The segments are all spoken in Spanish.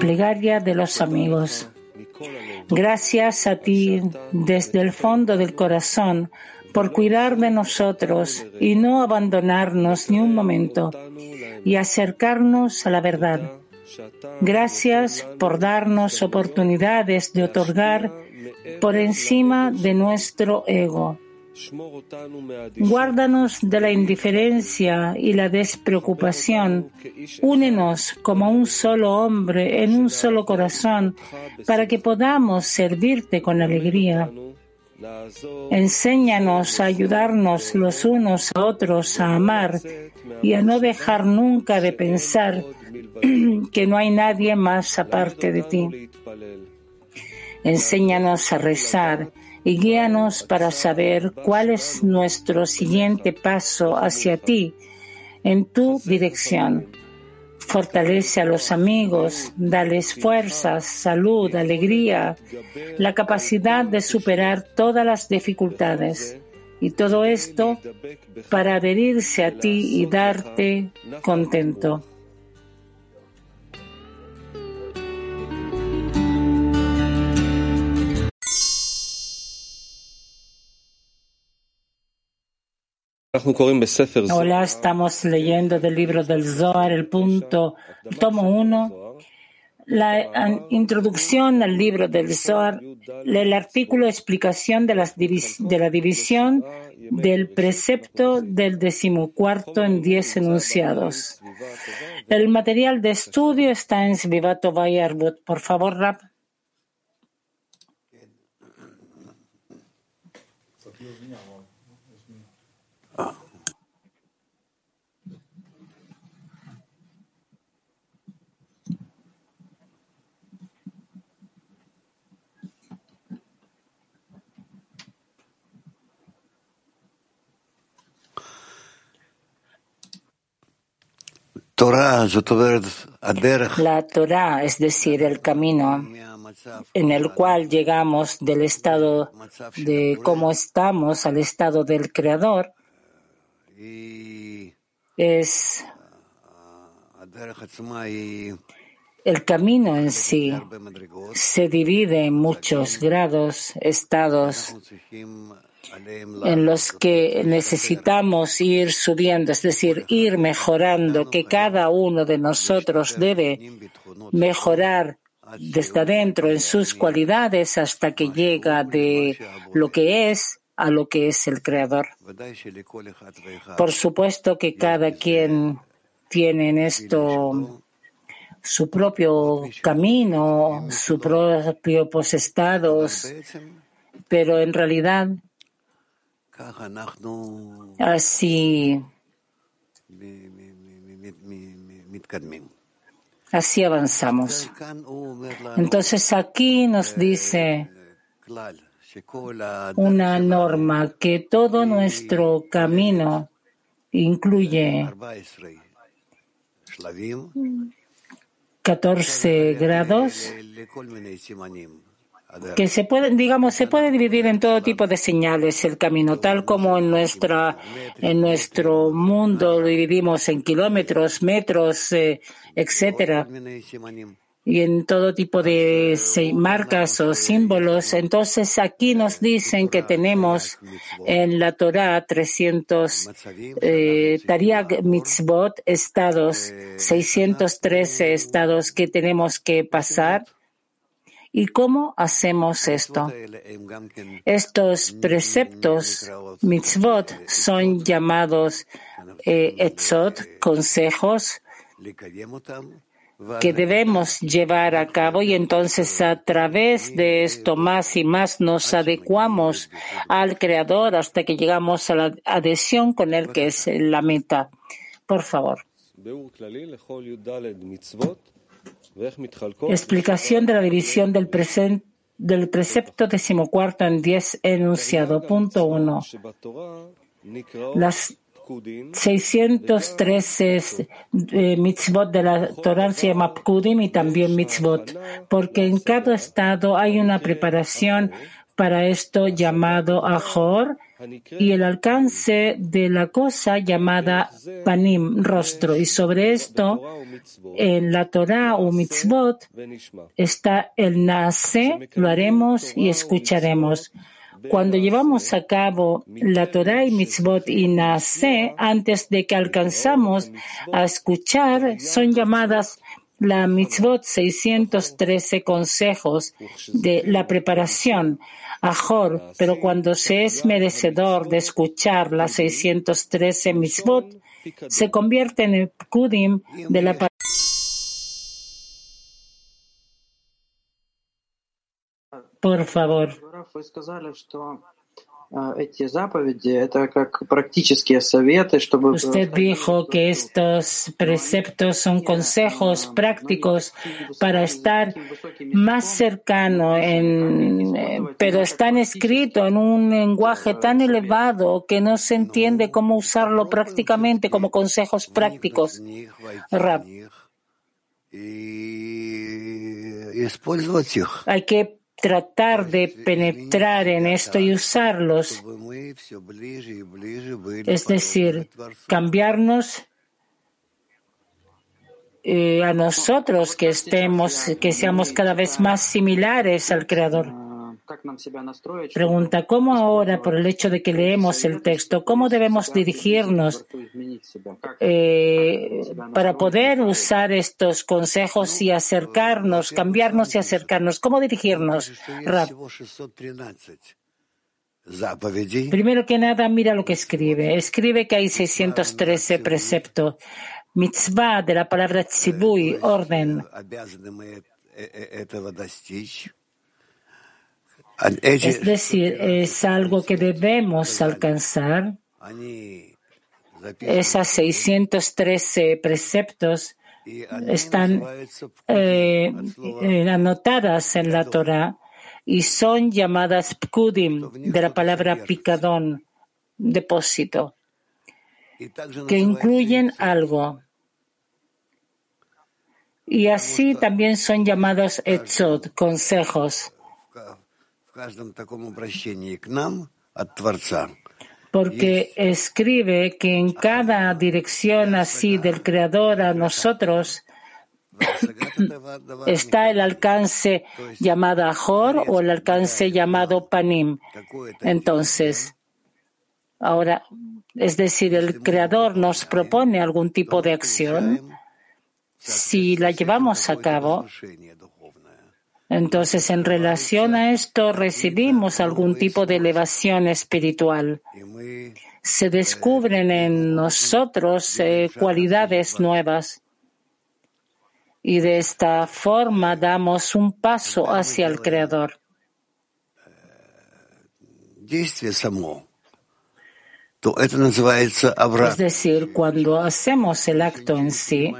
Plegaria de los amigos. Gracias a ti desde el fondo del corazón por cuidar de nosotros y no abandonarnos ni un momento y acercarnos a la verdad. Gracias por darnos oportunidades de otorgar por encima de nuestro ego. Guárdanos de la indiferencia y la despreocupación. Únenos como un solo hombre en un solo corazón para que podamos servirte con alegría. Enséñanos a ayudarnos los unos a otros a amar y a no dejar nunca de pensar que no hay nadie más aparte de ti. Enséñanos a rezar y guíanos para saber cuál es nuestro siguiente paso hacia ti en tu dirección. Fortalece a los amigos, dales fuerzas, salud, alegría, la capacidad de superar todas las dificultades. Y todo esto para adherirse a ti y darte contento. Hola, estamos leyendo del libro del Zohar, el punto, tomo uno, la introducción al libro del Zohar, el artículo explicación de, de la división del precepto del decimocuarto en diez enunciados. El material de estudio está en Svivato Bayarbut. Por favor, Rap. La Torah, es decir, el camino en el cual llegamos del estado de cómo estamos al estado del Creador, es el camino en sí. Se divide en muchos grados, estados en los que necesitamos ir subiendo, es decir, ir mejorando, que cada uno de nosotros debe mejorar desde adentro en sus cualidades hasta que llega de lo que es a lo que es el Creador. Por supuesto que cada quien tiene en esto su propio camino, su propio estados, pero en realidad Así, así avanzamos. Entonces aquí nos dice una norma que todo nuestro camino incluye 14 grados que se puede, digamos, se puede dividir en todo tipo de señales el camino, tal como en nuestra, en nuestro mundo lo dividimos en kilómetros, metros, eh, etcétera, y en todo tipo de marcas o símbolos. Entonces aquí nos dicen que tenemos en la Torah 300 eh, Tariag Mitzvot estados, 613 estados que tenemos que pasar ¿Y cómo hacemos esto? Estos preceptos, mitzvot, son llamados eh, etzot, consejos, que debemos llevar a cabo y entonces a través de esto más y más nos adecuamos al Creador hasta que llegamos a la adhesión con Él, que es la meta. Por favor. Explicación de la división del, precepto decimocuarto en diez enunciado. Punto uno. Las 613 eh, mitzvot de la Torah se llama Pkudim y también mitzvot, porque en cada estado hay una preparación para esto llamado Ahor y el alcance de la cosa llamada Panim, rostro. Y sobre esto, en la Torah o Mitzvot, está el Naase, lo haremos y escucharemos. Cuando llevamos a cabo la Torah y Mitzvot y Naase, antes de que alcanzamos a escuchar, son llamadas la Mitzvot 613 consejos de la preparación Ahor, pero cuando se es merecedor de escuchar las 613 mitzvot, se convierte en el kudim de la Por favor. Usted dijo que estos preceptos son consejos prácticos para estar más cercano, en, pero están escritos en un lenguaje tan elevado que no se entiende cómo usarlo prácticamente como consejos prácticos. Hay que tratar de penetrar en esto y usarlos. Es decir, cambiarnos eh, a nosotros que estemos, que seamos cada vez más similares al Creador. Pregunta, ¿cómo ahora, por el hecho de que leemos el texto, cómo debemos dirigirnos eh, para poder usar estos consejos y acercarnos, cambiarnos y acercarnos? ¿Cómo dirigirnos, Primero que nada, mira lo que escribe. Escribe que hay 613 preceptos. Mitzvah de la palabra tzibui, orden. Es decir, es algo que debemos alcanzar. Esas 613 preceptos están eh, eh, anotadas en la Torah y son llamadas pkudim, de la palabra picadón, depósito, que incluyen algo. Y así también son llamados etzot, consejos porque escribe que en cada dirección así del Creador a nosotros está el alcance llamado Ahor o el alcance llamado Panim. Entonces, ahora, es decir, el Creador nos propone algún tipo de acción. Si la llevamos a cabo, entonces, en relación a esto, recibimos algún tipo de elevación espiritual. Se descubren en nosotros eh, cualidades nuevas. Y de esta forma damos un paso hacia el Creador. Es decir, cuando hacemos el acto en sí,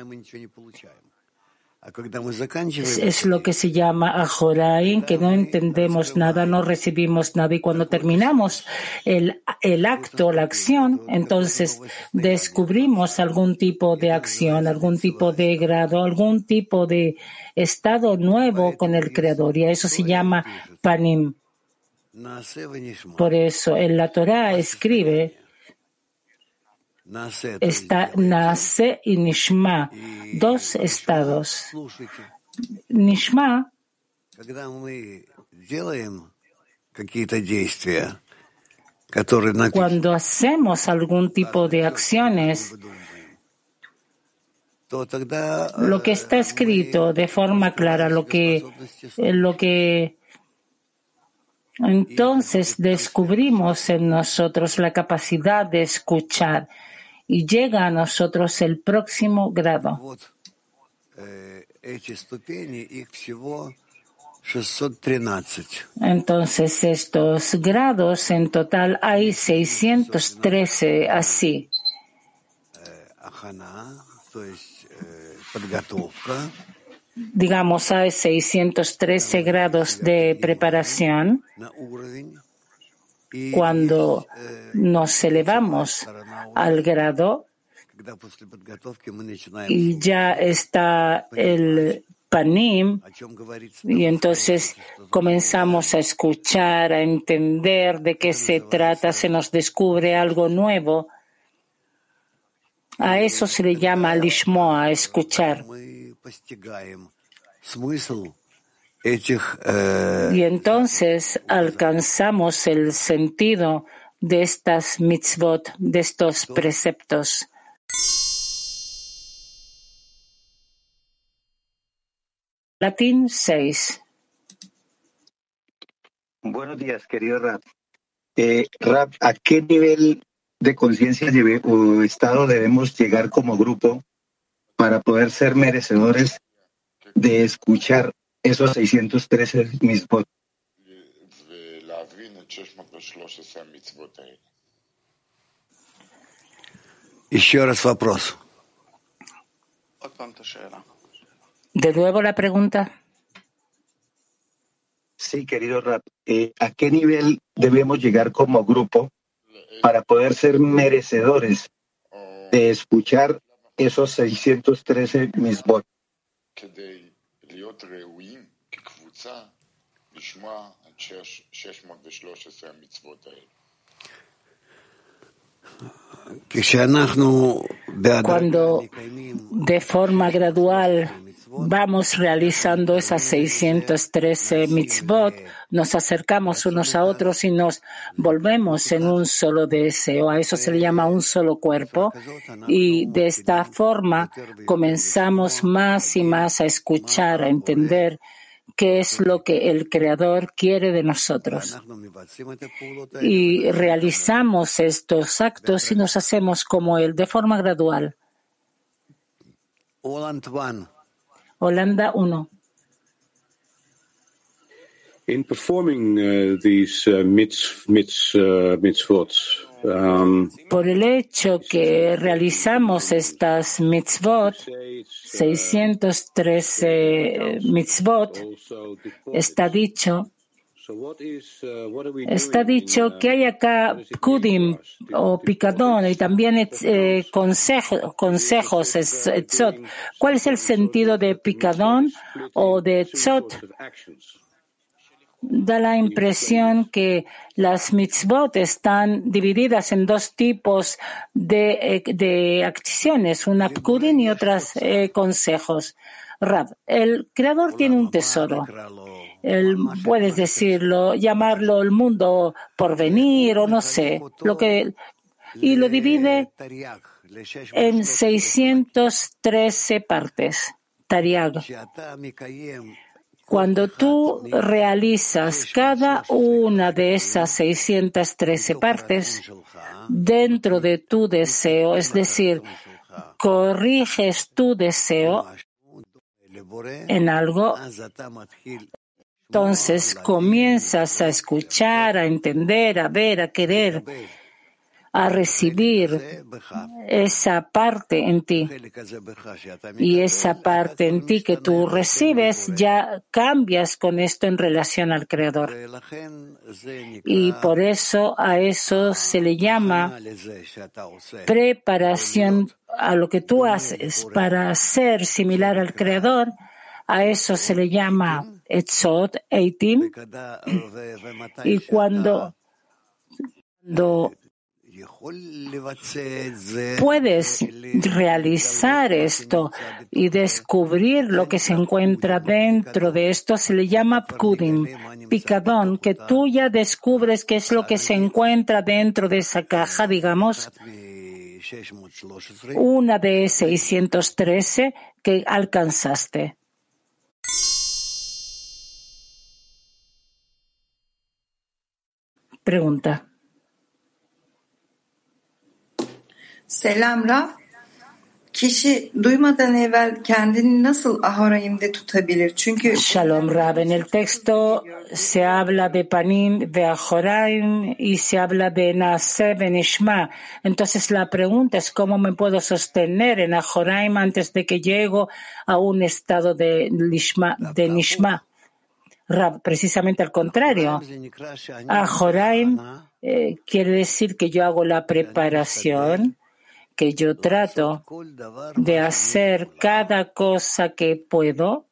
es, lo que se llama ajorain, que no entendemos nada, no recibimos nada. Y cuando terminamos el, el acto, la acción, entonces descubrimos algún tipo de acción, algún tipo de grado, algún tipo de estado nuevo con el Creador. Y a eso se llama panim. Por eso en la Torah escribe está Nase y Nishma, dos estados. Nishma cuando hacemos algún tipo de acciones, lo que está escrito de forma clara, lo que, lo que entonces descubrimos en nosotros la capacidad de escuchar y llega a nosotros el próximo grado. Entonces, estos grados en total hay 613 así. Digamos, hay 613 grados de preparación cuando nos elevamos al grado y ya está el panim, y entonces comenzamos a escuchar, a entender de qué se trata, se nos descubre algo nuevo. A eso se le llama lishmoa, escuchar. Y entonces alcanzamos el sentido de estas mitzvot, de estos preceptos. Latín 6. Buenos días, querido Rap. Eh, Rap, ¿a qué nivel de conciencia o estado debemos llegar como grupo para poder ser merecedores de escuchar esos 613 mitzvot? De nuevo la pregunta. Sí, querido Rap, eh, ¿a qué nivel debemos llegar como grupo para poder ser merecedores de escuchar esos 613 misbot? להיות ראויים כקבוצה לשמוע את 613 המצוות האלה. Cuando de forma gradual vamos realizando esas 613 mitzvot, nos acercamos unos a otros y nos volvemos en un solo deseo. A eso se le llama un solo cuerpo. Y de esta forma comenzamos más y más a escuchar, a entender qué es lo que el Creador quiere de nosotros. Y realizamos estos actos y nos hacemos como Él de forma gradual. Holanda 1. In performing uh, these uh, mitz, mitz, uh, mitzvot, um, Por el hecho que realizamos estas mitzvot, 613 mitzvot, está dicho Está dicho que hay acá kudim o picadón y también eh, consejos, etzot. ¿Cuál es el sentido de picadón o de etzot? Da la impresión que las mitzvot están divididas en dos tipos de, eh, de acciones, una pkudim y otras eh, consejos. Rab, el creador tiene un tesoro el, puedes decirlo, llamarlo el mundo por venir o no sé, lo que, y lo divide en 613 partes. Tariag. Cuando tú realizas cada una de esas 613 partes dentro de tu deseo, es decir, corriges tu deseo en algo, entonces comienzas a escuchar, a entender, a ver, a querer, a recibir esa parte en ti. Y esa parte en ti que tú recibes, ya cambias con esto en relación al Creador. Y por eso a eso se le llama preparación a lo que tú haces para ser similar al Creador a eso se le llama Etzot, Eitim. Y cuando, puedes realizar esto y descubrir lo que se encuentra dentro de esto, se le llama Pkudim, picadón, que tú ya descubres qué es lo que se encuentra dentro de esa caja, digamos, una de 613 que alcanzaste. Pregunta. Selam Rab. Kişi duymadan evvel kendini nasıl ahorayimde tutabilir? Çünkü Shalom Rab. En el texto se habla de panim de ajoraim y se habla de nase benishma. Entonces la pregunta es cómo me puedo sostener en ajoraim antes de que llego a un estado de, lishma, de nishma precisamente al contrario. A Joraim eh, quiere decir que yo hago la preparación, que yo trato de hacer cada cosa que puedo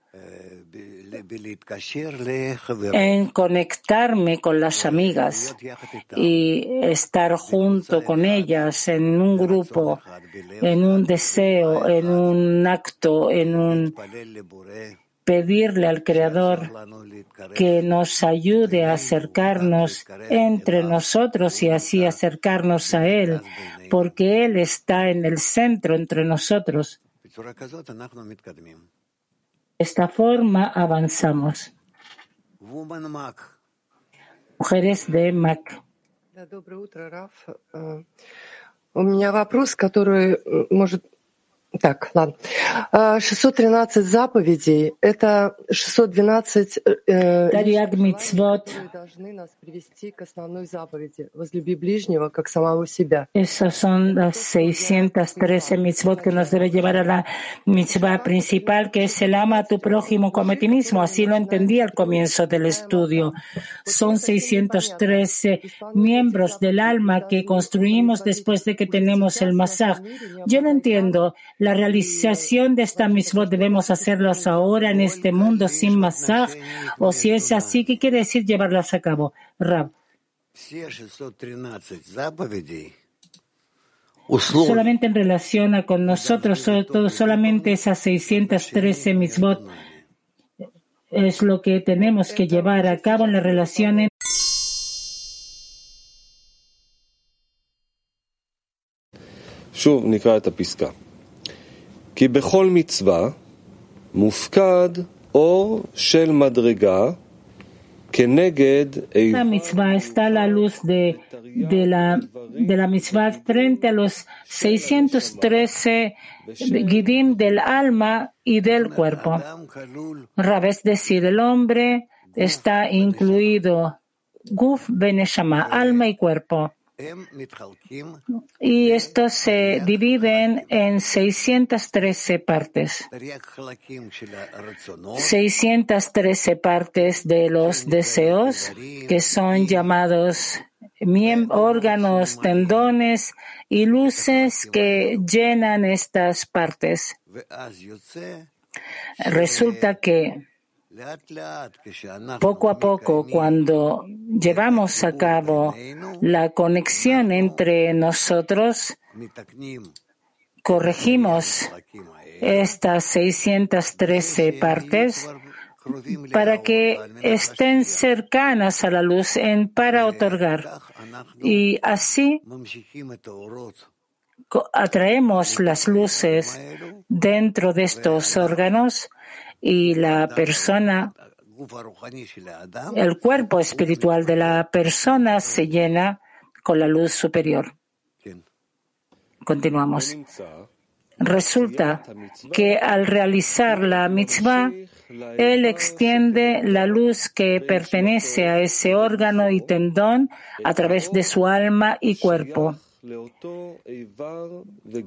en conectarme con las amigas y estar junto con ellas en un grupo, en un deseo, en un acto, en un pedirle al Creador que nos ayude a acercarnos entre nosotros y así acercarnos a Él, porque Él está en el centro entre nosotros. De esta forma avanzamos. Mujeres de Mac. У меня вопрос, который может Так, ладно. 613 заповедей — это 612 э, mitzvot. должны нас привести к основной заповеди «Возлюби ближнего, как самого себя». Esas son las 613 mitzvot que nos debe llevar a la mitzvah principal, que es el ama a tu prójimo como a ti mismo. Así lo entendí al comienzo del estudio. Son 613 miembros del alma que construimos después de que tenemos el masaj. Yo no entiendo la realización de esta mitzvot debemos hacerlas ahora en este mundo sin masaj, o si es así, ¿qué quiere decir llevarlas a cabo? Rab. Solamente en relación a con nosotros, todo, solamente esas 613 mitzvot es lo que tenemos que llevar a cabo en la relación en כי בכל מצווה מופקד אור של מדרגה כנגד La mitzvah está a la luz de, de, la, de la mitzvah frente a los 613 gidim del alma y del cuerpo. Rab, es decir, el hombre está incluido guf beneshama, alma y cuerpo. Y estos se dividen en 613 partes. 613 partes de los deseos, que son llamados órganos, tendones y luces que llenan estas partes. Resulta que poco a poco, cuando llevamos a cabo la conexión entre nosotros, corregimos estas 613 partes para que estén cercanas a la luz en, para otorgar. Y así atraemos las luces dentro de estos órganos y la persona, el cuerpo espiritual de la persona se llena con la luz superior. Continuamos. Resulta que al realizar la mitzvah, él extiende la luz que pertenece a ese órgano y tendón a través de su alma y cuerpo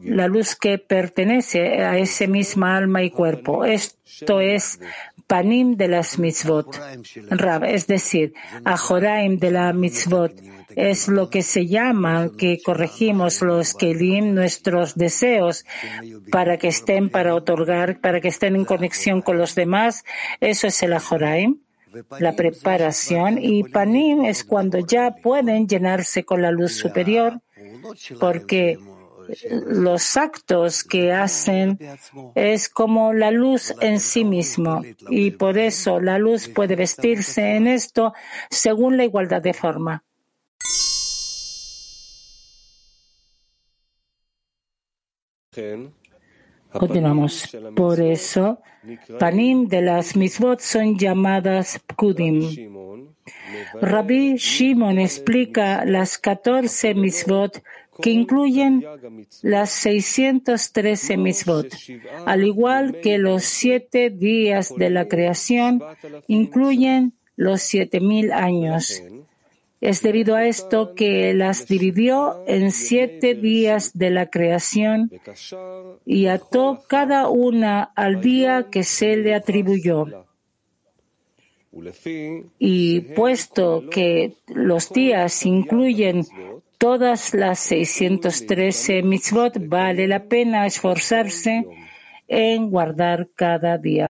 la luz que pertenece a ese misma alma y cuerpo. Esto es panim de las mitzvot. Rab, es decir, ajoraim de la mitzvot. Es lo que se llama que corregimos los kelim, nuestros deseos, para que estén para otorgar, para que estén en conexión con los demás. Eso es el ajoraim la preparación y panim es cuando ya pueden llenarse con la luz superior porque los actos que hacen es como la luz en sí mismo y por eso la luz puede vestirse en esto según la igualdad de forma. Continuamos. Por eso, panim de las misbot son llamadas pkudim. Rabbi Shimon explica las 14 misbot que incluyen las 613 misbot, al igual que los siete días de la creación incluyen los siete mil años. Es debido a esto que las dividió en siete días de la creación y ató cada una al día que se le atribuyó. Y puesto que los días incluyen todas las 613 mitzvot, vale la pena esforzarse en guardar cada día.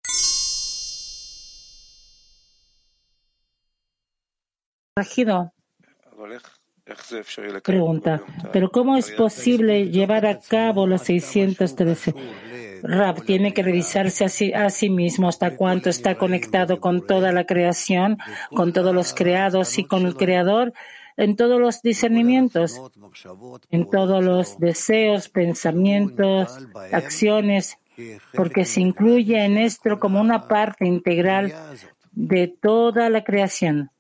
Pregunta, ¿pero cómo es posible llevar a cabo los 613? Rab tiene que revisarse a sí, a sí, mismo hasta cuánto está conectado con toda la creación, con todos los creados y con el Creador, en todos los discernimientos, en todos los deseos, pensamientos, acciones, porque se incluye en esto como una parte integral de toda la creación.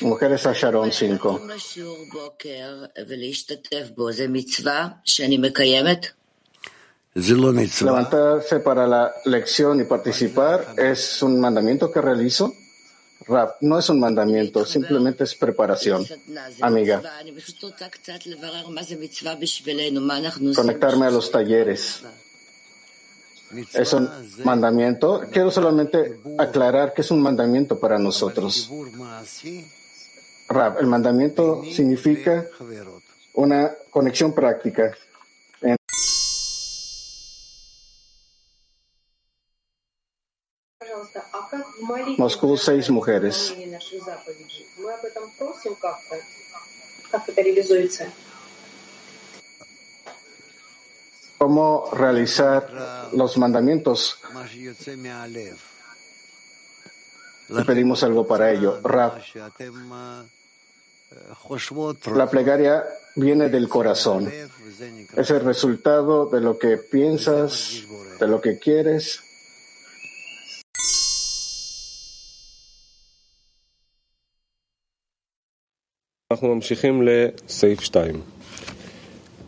Mujeres a Sharon 5. Levantarse para la lección y participar es un mandamiento que realizo. Rap, no es un mandamiento, simplemente es preparación. Amiga, conectarme a los talleres. Es un mandamiento. Quiero solamente aclarar que es un mandamiento para nosotros. El mandamiento significa una conexión práctica. Moscú, seis mujeres. ¿Cómo realizar los mandamientos? Le pedimos algo para ello. Rab, la plegaria viene del corazón. Es el resultado de lo que piensas, de lo que quieres אנחנו ממשיכים לסעיף 2.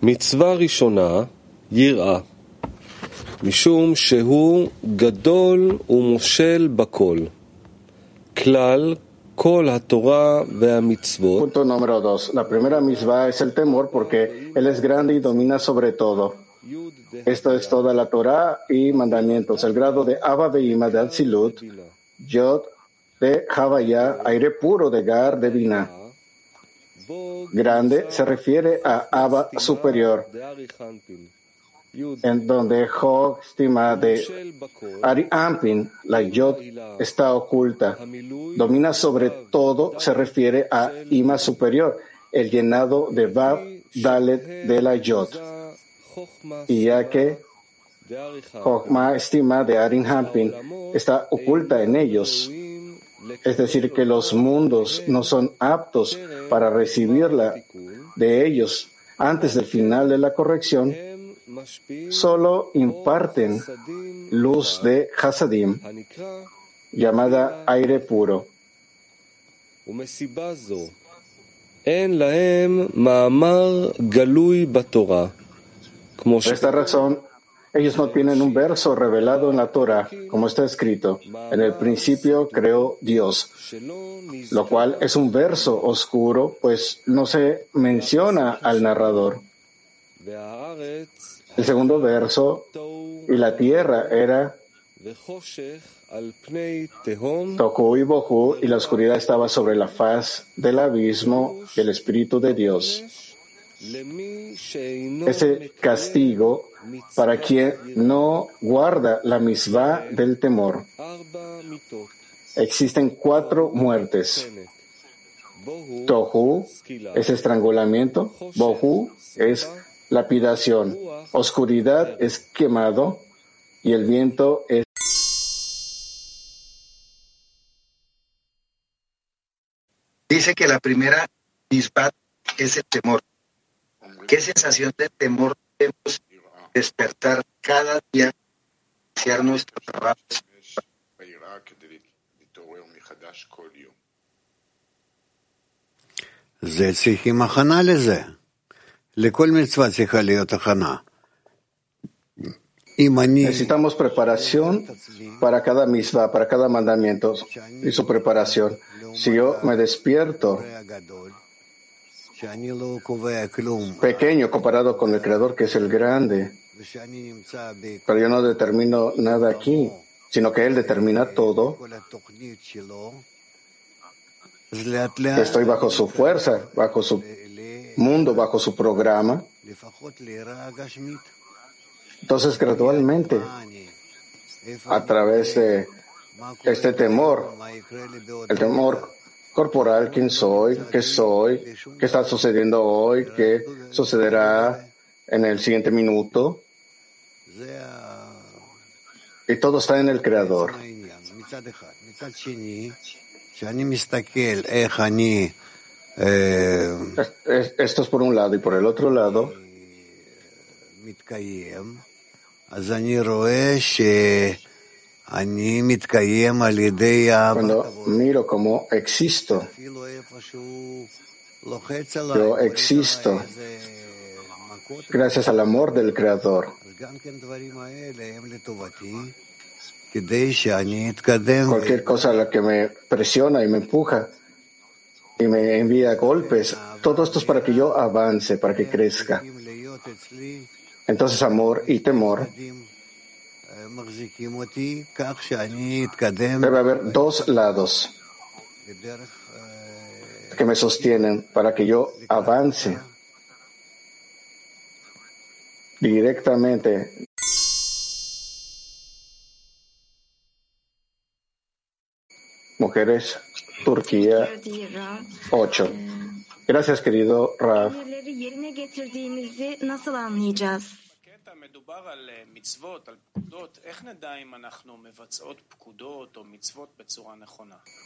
מצווה ראשונה, יראה, משום שהוא גדול ומושל בכל. כלל כל התורה והמצוות. Punto número dos. La primera mitzvah es el temor porque Él es grande y domina sobre todo. Esto es toda la Torah y mandamientos. El grado de Abba Beima de Atzilut, Yod de Havaya, aire puro de Gar de Binah. Grande se refiere a Abba superior, en donde Ho estima de Ari Ampin, la Yod está oculta. Domina sobre todo se refiere a Ima superior, el llenado de Bab Dalet de la Yod. Y ya que Chokma estima de Arin Hampin está oculta en ellos, es decir, que los mundos no son aptos para recibirla de ellos antes del final de la corrección, solo imparten luz de Hasadim, llamada aire puro. Por esta razón, ellos no tienen un verso revelado en la Torah, como está escrito. En el principio creó Dios, lo cual es un verso oscuro, pues no se menciona al narrador. El segundo verso, y la tierra era Toku y Bohu, y la oscuridad estaba sobre la faz del abismo, el Espíritu de Dios. Ese castigo para quien no guarda la misma del temor. Existen cuatro muertes. Tohu es estrangulamiento, Bohu es lapidación, oscuridad es quemado y el viento es Dice que la primera misma es el temor. ¿Qué sensación de temor debemos despertar cada día, iniciar nuestro trabajo? זה צריכים הכנה לזה. Necesitamos preparación para cada misma, para cada mandamiento y su preparación. Si yo me despierto pequeño comparado con el Creador que es el grande, pero yo no determino nada aquí, sino que Él determina todo. Estoy bajo su fuerza, bajo su mundo, bajo su programa. Entonces, gradualmente, a través de este temor, el temor corporal, quién soy, qué soy, qué está sucediendo hoy, qué sucederá en el siguiente minuto. Y todo está en el Creador. Esto es por un lado y por el otro lado. Cuando miro cómo existo, yo existo gracias al amor del Creador. Cualquier cosa a la que me presiona y me empuja y me envía golpes, todo esto es para que yo avance, para que crezca. Entonces amor y temor Debe haber dos lados que me sostienen para que yo avance directamente. Mujeres, Turquía 8. Gracias, querido Raf.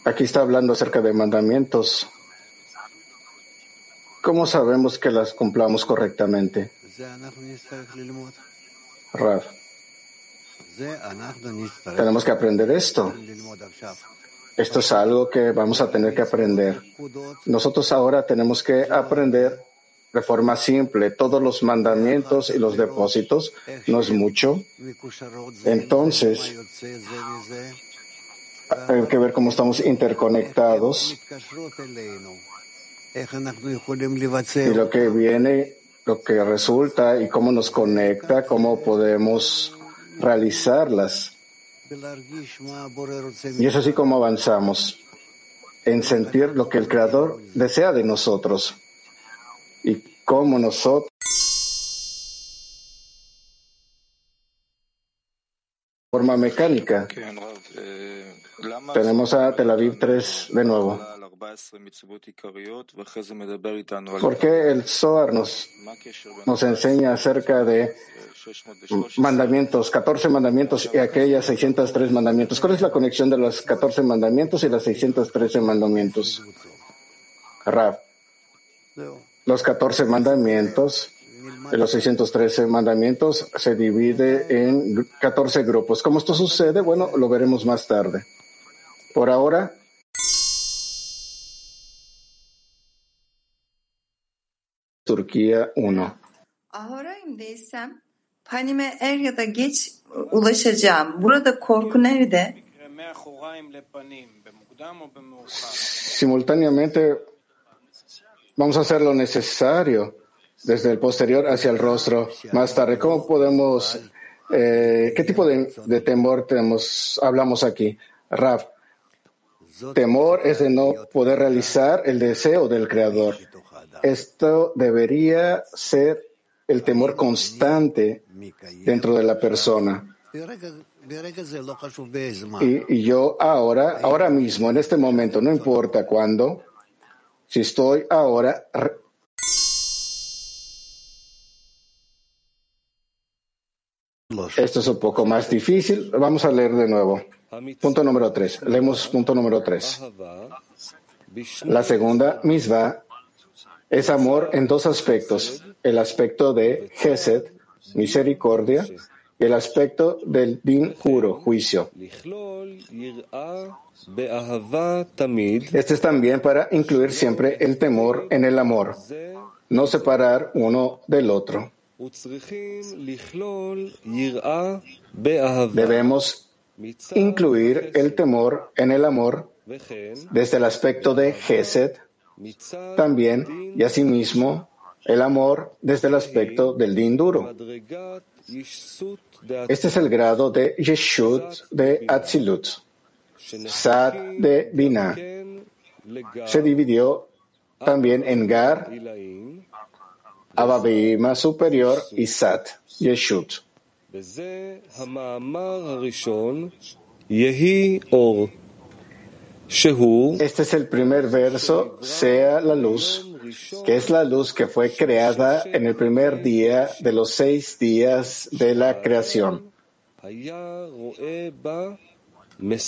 Aquí está hablando acerca de mandamientos. ¿Cómo sabemos que las cumplamos correctamente? Raf. Tenemos que aprender esto. Esto es algo que vamos a tener que aprender. Nosotros ahora tenemos que aprender de forma simple todos los mandamientos y los depósitos, no es mucho. Entonces, hay que ver cómo estamos interconectados. Y lo que viene, lo que resulta y cómo nos conecta, cómo podemos realizarlas. Y es así como avanzamos en sentir lo que el Creador desea de nosotros y cómo nosotros forma mecánica. Tenemos a Tel Aviv 3 de nuevo. ¿Por qué el Zohar nos, nos enseña acerca de mandamientos, 14 mandamientos y aquellas 603 mandamientos? ¿Cuál es la conexión de los 14 mandamientos y las 613 mandamientos? Rab. Los 14 mandamientos, de los 613 mandamientos, se divide en 14 grupos. ¿Cómo esto sucede? Bueno, lo veremos más tarde. Por ahora, korku nerede? Simultáneamente Vamos a hacer lo necesario desde el posterior hacia el rostro más tarde. ¿Cómo podemos, eh, qué tipo de, de, temor tenemos, hablamos aquí? Raf, temor es de no poder realizar el deseo del Creador. Esto debería ser el temor constante dentro de la persona. Y, y yo ahora, ahora mismo, en este momento, no importa cuándo, si estoy ahora Esto es un poco más difícil. Vamos a leer de nuevo. Punto número tres. Leemos punto número tres. La segunda misma es amor en dos aspectos. El aspecto de Gesed, misericordia, y el aspecto del din juro, juicio. Este es también para incluir siempre el temor en el amor, no separar uno del otro. Debemos incluir el temor en el amor desde el aspecto de Gesed, también y asimismo el amor desde el aspecto del din duro. Este es el grado de Yeshut de Atzilut. Sat de Bina. Se dividió también en Gar, Ababima superior y Sat, Yeshut. Este es el primer verso, sea la luz, que es la luz que fue creada en el primer día de los seis días de la creación.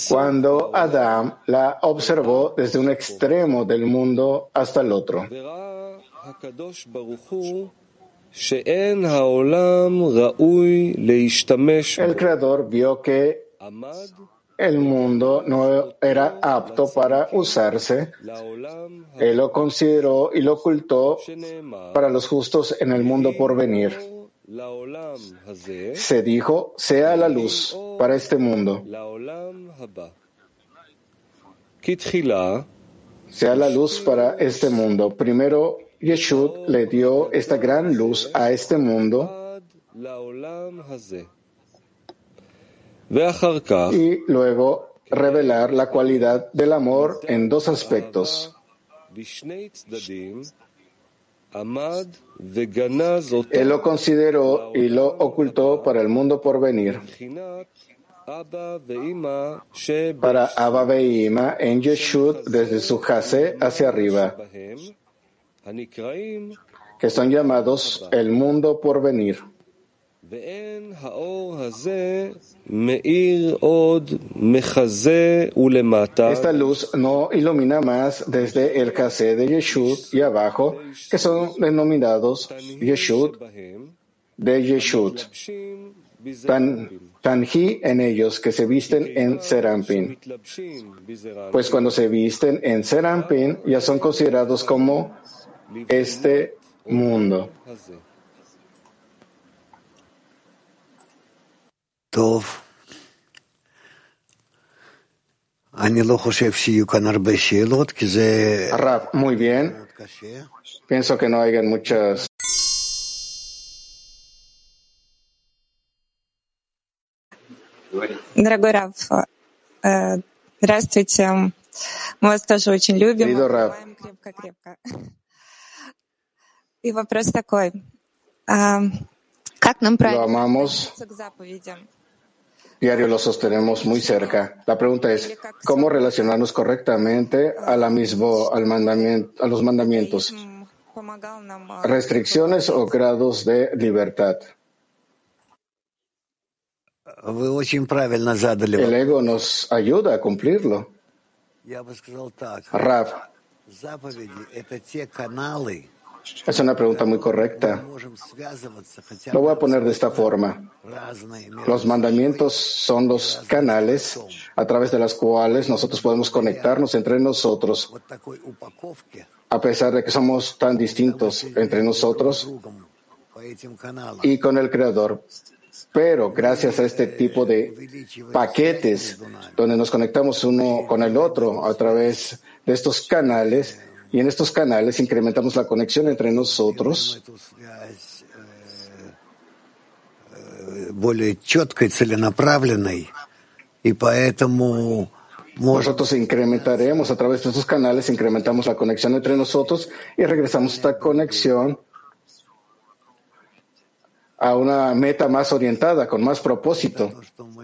Cuando Adán la observó desde un extremo del mundo hasta el otro. El Creador vio que el mundo no era apto para usarse. Él lo consideró y lo ocultó para los justos en el mundo por venir. Se dijo, sea la luz para este mundo. Sea la luz para este mundo. Primero, Yeshut le dio esta gran luz a este mundo y luego revelar la cualidad del amor en dos aspectos. Él lo consideró y lo ocultó para el mundo por venir, para Abba Veima en Yeshut desde su jase hacia arriba, que son llamados el mundo por venir. Esta luz no ilumina más desde el casé de Yeshut y abajo, que son denominados Yeshut de Yeshut. Tan, tanji en ellos que se visten en serampin. Pues cuando se visten en serampin ya son considerados como este mundo. Rab, muy bien. Pienso que no hayan muchas Дорогой Рав, э, здравствуйте. Мы вас тоже очень любим. Желаем крепко-крепко. И вопрос такой. А, как нам правильно к заповедям? diario lo sostenemos muy cerca. La pregunta es, ¿cómo relacionarnos correctamente a, la mismo, al mandamiento, a los mandamientos? ¿Restricciones o grados de libertad? El ego nos ayuda a cumplirlo. Rav, es una pregunta muy correcta. Lo voy a poner de esta forma. Los mandamientos son los canales a través de los cuales nosotros podemos conectarnos entre nosotros. A pesar de que somos tan distintos entre nosotros y con el Creador. Pero gracias a este tipo de paquetes donde nos conectamos uno con el otro a través de estos canales, y en estos canales incrementamos la conexión entre nosotros, эту связь э, э, более четкой, целенаправленной, и поэтому можно nosotros incrementaremos a través de estos canales, incrementamos la conexión entre nosotros y regresamos a esta conexión a una meta más orientada, con más propósito.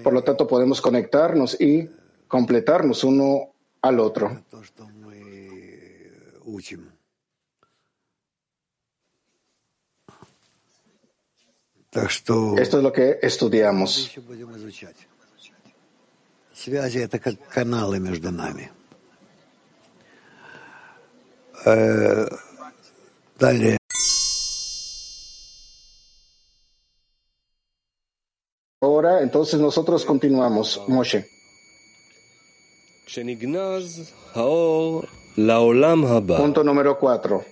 Por lo tanto, podemos conectarnos y completarnos uno al otro. то, что мы учим. Так что Esto es lo que estudiamos. еще будем изучать. Связи — это как каналы между нами. Э, Далее. Ahora, entonces nosotros continuamos. Moshe. Punto número 4.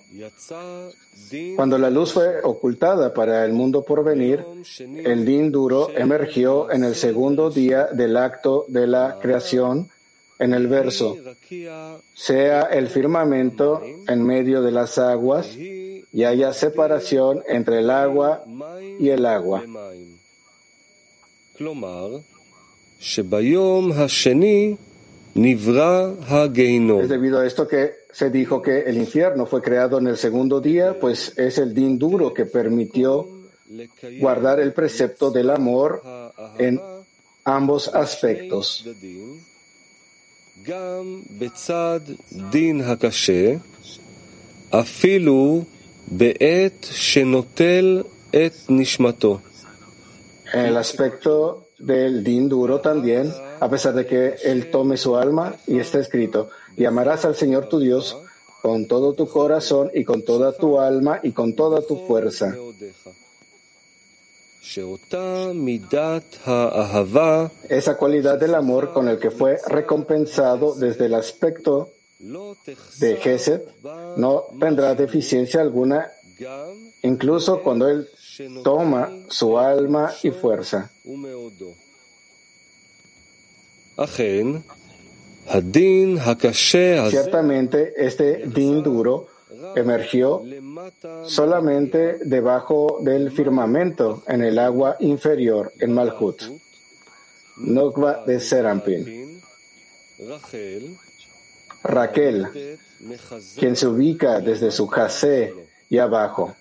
Cuando la luz fue ocultada para el mundo por venir, el din duro emergió en el segundo día del acto de la creación en el verso, sea el firmamento en medio de las aguas y haya separación entre el agua y el agua. Es debido a esto que se dijo que el infierno fue creado en el segundo día, pues es el din duro que permitió guardar el precepto del amor en ambos aspectos. En el aspecto del din duro también, a pesar de que Él tome su alma y está escrito, y amarás al Señor tu Dios con todo tu corazón y con toda tu alma y con toda tu fuerza. Esa cualidad del amor con el que fue recompensado desde el aspecto de Gesed no tendrá deficiencia alguna, incluso cuando él toma su alma y fuerza. Ciertamente este din duro emergió solamente debajo del firmamento en el agua inferior en Malhut, Nokba de Serampin. Raquel, quien se ubica desde su jase y abajo.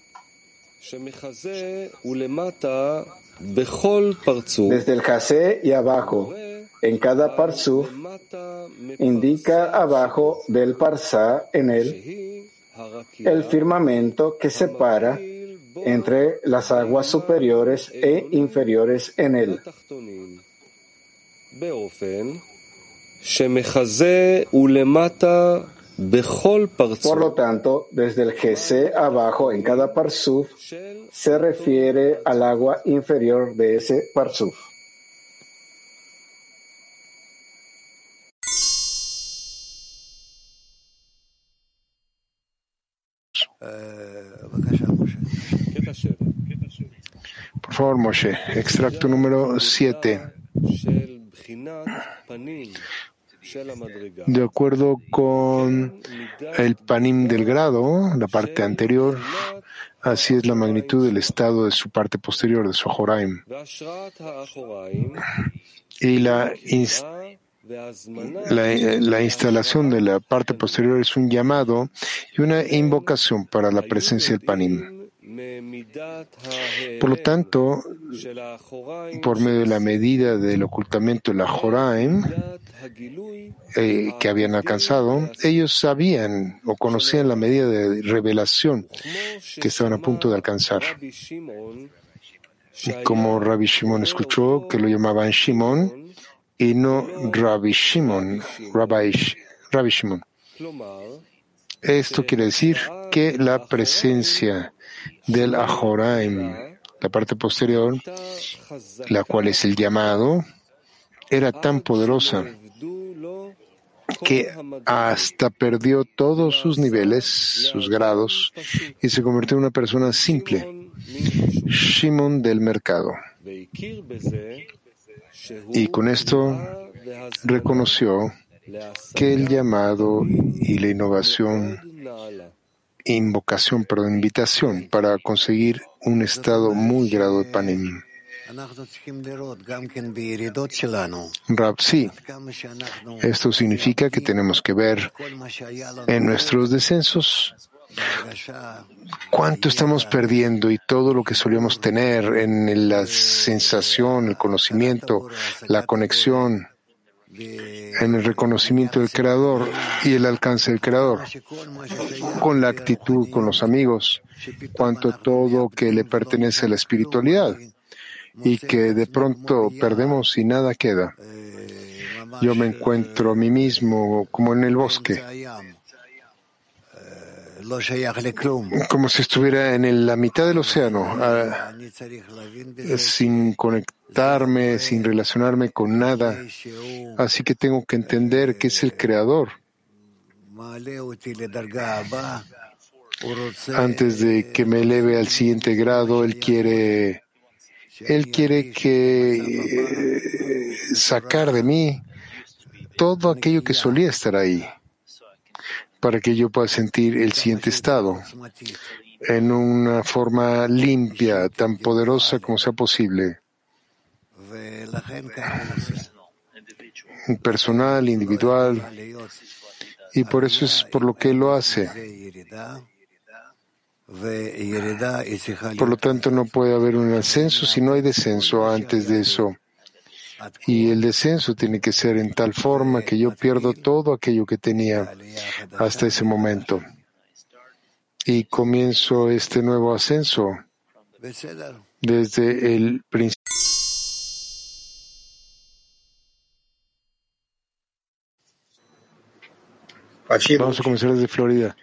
Desde el jase y abajo, en cada parsuf indica abajo del parsá en él el firmamento que separa entre las aguas superiores e inferiores en él. Por lo tanto, desde el GC abajo en cada parsuf se refiere al agua inferior de ese parsuf. Extracto número 7. De acuerdo con el panim del grado, la parte anterior, así es la magnitud del estado de su parte posterior, de su ajoraim. Y la, la instalación de la parte posterior es un llamado y una invocación para la presencia del panim. Por lo tanto, por medio de la medida del ocultamiento de la Joraim eh, que habían alcanzado, ellos sabían o conocían la medida de revelación que estaban a punto de alcanzar. Como Rabbi Shimon escuchó que lo llamaban Shimon y no Rabbi Shimon, Rabbi, Rabbi Shimon. Esto quiere decir que la presencia del Ahoraim, la parte posterior, la cual es el llamado, era tan poderosa que hasta perdió todos sus niveles, sus grados, y se convirtió en una persona simple, Shimon del mercado. Y con esto reconoció que el llamado y la innovación invocación, perdón, invitación para conseguir un estado muy grado de panemim. Rab. Esto significa que tenemos que ver en nuestros descensos cuánto estamos perdiendo y todo lo que solíamos tener en la sensación, el conocimiento, la conexión en el reconocimiento del Creador y el alcance del Creador, con la actitud con los amigos, cuanto todo que le pertenece a la espiritualidad y que de pronto perdemos y nada queda. Yo me encuentro a mí mismo como en el bosque, como si estuviera en la mitad del océano, ah, sin conectarme, sin relacionarme con nada. Así que tengo que entender que es el creador. Antes de que me eleve al siguiente grado, él quiere, él quiere que eh, sacar de mí todo aquello que solía estar ahí para que yo pueda sentir el siguiente estado en una forma limpia, tan poderosa como sea posible, personal, individual, y por eso es por lo que él lo hace. Por lo tanto, no puede haber un ascenso si no hay descenso antes de eso. Y el descenso tiene que ser en tal forma que yo pierdo todo aquello que tenía hasta ese momento. Y comienzo este nuevo ascenso desde el principio. Vamos a comenzar desde Florida.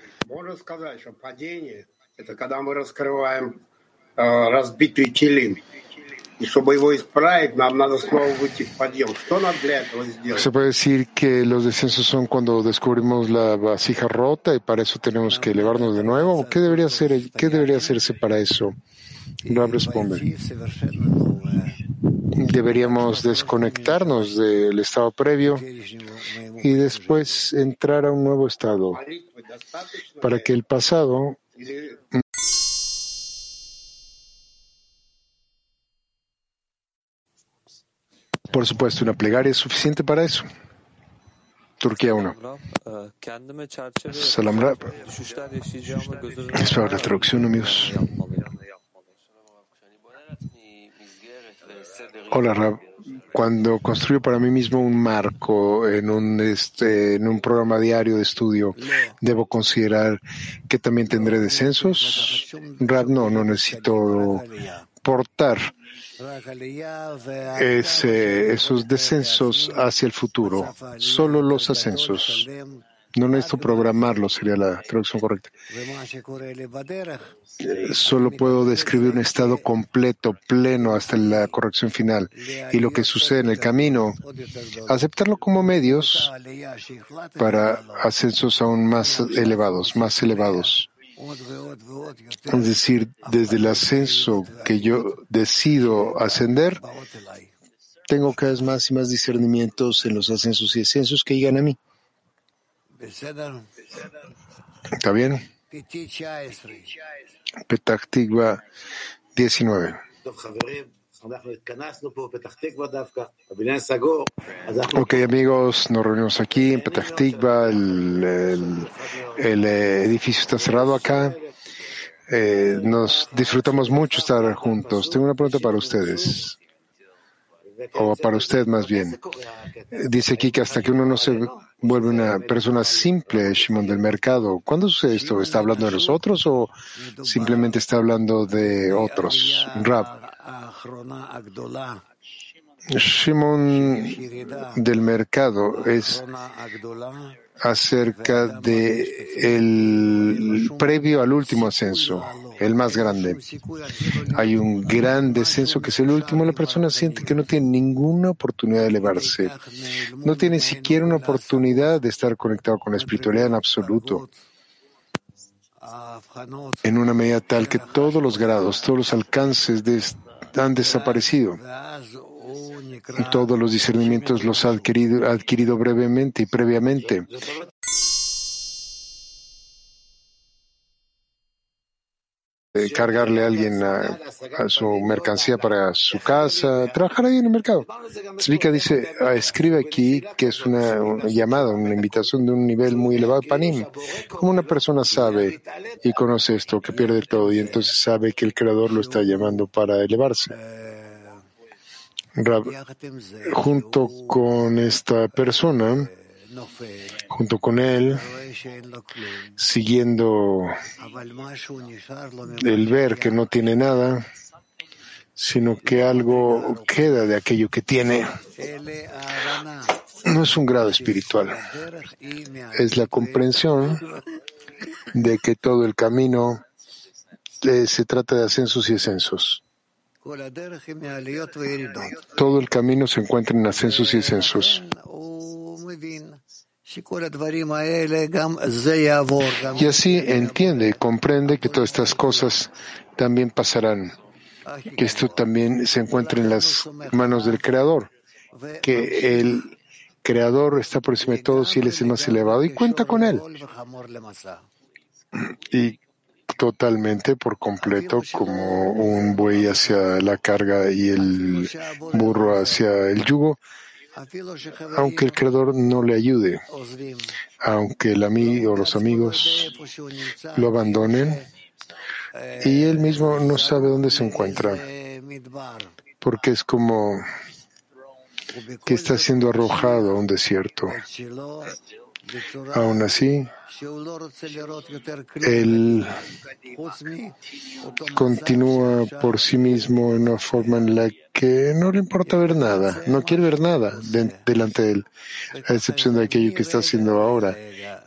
Se puede decir que los descensos son cuando descubrimos la vasija rota y para eso tenemos que elevarnos de nuevo. ¿Qué debería, hacer, qué debería hacerse para eso? Rab responde. Deberíamos desconectarnos del estado previo y después entrar a un nuevo estado para que el pasado Por supuesto, una plegaria es suficiente para eso. Turquía 1. Salam Rab. Espero la traducción, amigos. Hola, Rab. Cuando construyo para mí mismo un marco en un, este, en un programa diario de estudio, ¿debo considerar que también tendré descensos? Rab, no, no necesito portar ese, esos descensos hacia el futuro, solo los ascensos. No necesito programarlo, sería la traducción correcta. Solo puedo describir un estado completo, pleno, hasta la corrección final. Y lo que sucede en el camino, aceptarlo como medios para ascensos aún más elevados, más elevados. Es decir, desde el ascenso que yo decido ascender, tengo cada vez más y más discernimientos en los ascensos y descensos que llegan a mí. ¿Está bien? Petach Tikva 19. Ok, amigos, nos reunimos aquí en Petah el, el, edificio está cerrado acá. Eh, nos disfrutamos mucho estar juntos. Tengo una pregunta para ustedes, o para usted más bien. Dice aquí que hasta que uno no se vuelve una persona simple, Shimon, del mercado, ¿cuándo sucede esto? ¿Está hablando de los otros o simplemente está hablando de otros? Rap. Shimon del mercado es acerca de el previo al último ascenso, el más grande. Hay un gran descenso que es el último. La persona siente que no tiene ninguna oportunidad de elevarse. No tiene siquiera una oportunidad de estar conectado con la espiritualidad en absoluto. En una medida tal que todos los grados, todos los alcances de han desaparecido. Todos los discernimientos los ha adquirido, adquirido brevemente y previamente. Cargarle a alguien a, su mercancía para su casa, trabajar ahí en el mercado. Zvika dice, ah, escribe aquí que es una, llamada, una invitación de un nivel muy elevado, panim. Como una persona sabe y conoce esto, que pierde todo y entonces sabe que el Creador lo está llamando para elevarse. junto con esta persona, junto con él, siguiendo el ver que no tiene nada, sino que algo queda de aquello que tiene. No es un grado espiritual, es la comprensión de que todo el camino eh, se trata de ascensos y descensos. Todo el camino se encuentra en ascensos y descensos. Y así entiende comprende que todas estas cosas también pasarán, que esto también se encuentra en las manos del Creador, que el Creador está por encima de todos y Él es el más elevado y cuenta con Él. Y totalmente por completo como un buey hacia la carga y el burro hacia el yugo, aunque el Creador no le ayude, aunque el amigo o los amigos lo abandonen, y él mismo no sabe dónde se encuentra, porque es como que está siendo arrojado a un desierto. Aún así, él continúa por sí mismo en una forma en la que no le importa ver nada, no quiere ver nada delante de él, a excepción de aquello que está haciendo ahora.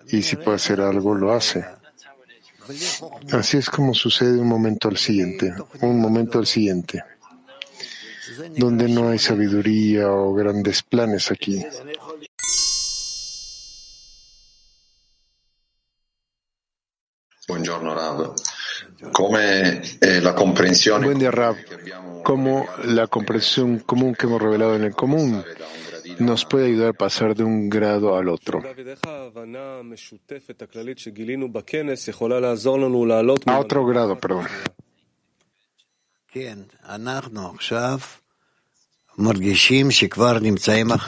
Y si puede hacer algo, lo hace. Así es como sucede un momento al siguiente, un momento al siguiente, donde no hay sabiduría o grandes planes aquí. Buongiorno. Come eh, la comprensione Buen día, Rab. Como la comprensión común que hemos revelado en el común nos puede ayudar a pasar de un grado al otro. A otro grado, perdón.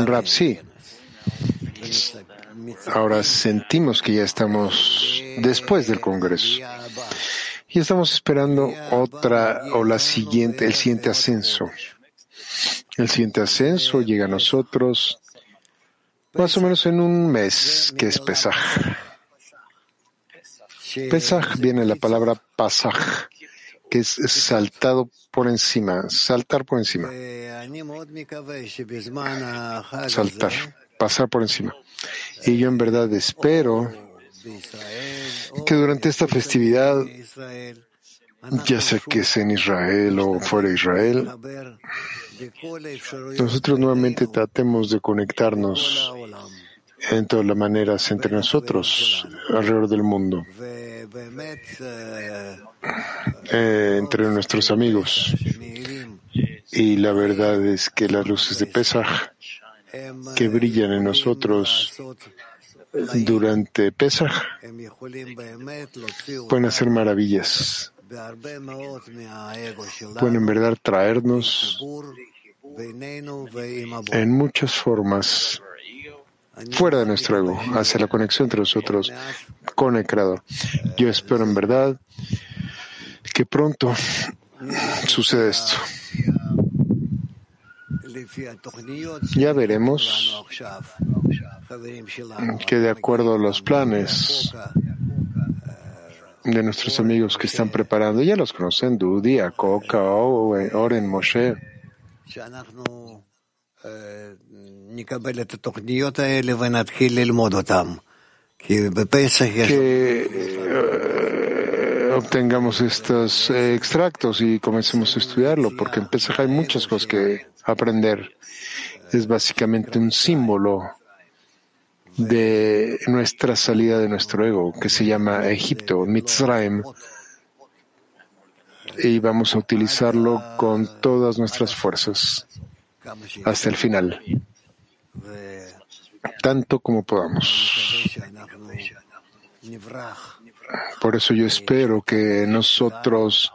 Rab, sí. Ahora sentimos que ya estamos después del Congreso y estamos esperando otra o la siguiente, el siguiente ascenso. El siguiente ascenso llega a nosotros más o menos en un mes, que es Pesaj. Pesaj viene la palabra pasaj, que es saltado por encima, saltar por encima. Saltar, pasar por encima. Y yo en verdad espero que durante esta festividad, ya sea que sea en Israel o fuera de Israel, nosotros nuevamente tratemos de conectarnos en todas las maneras entre nosotros alrededor del mundo, eh, entre nuestros amigos. Y la verdad es que las luces de Pesach que brillan en nosotros durante Pesach pueden hacer maravillas. Pueden en verdad traernos en muchas formas fuera de nuestro ego, hacia la conexión entre nosotros con el Creador. Yo espero en verdad que pronto suceda esto. Ya veremos que de acuerdo a los planes de nuestros amigos que están preparando, ya los conocen, Dudi, Akoka, Oren, Moshe, que eh, obtengamos estos eh, extractos y comencemos a estudiarlo, porque en Pesach hay muchas cosas que aprender. Es básicamente un símbolo de nuestra salida de nuestro ego, que se llama Egipto, Mitzrayim, y vamos a utilizarlo con todas nuestras fuerzas hasta el final, tanto como podamos. Por eso yo espero que nosotros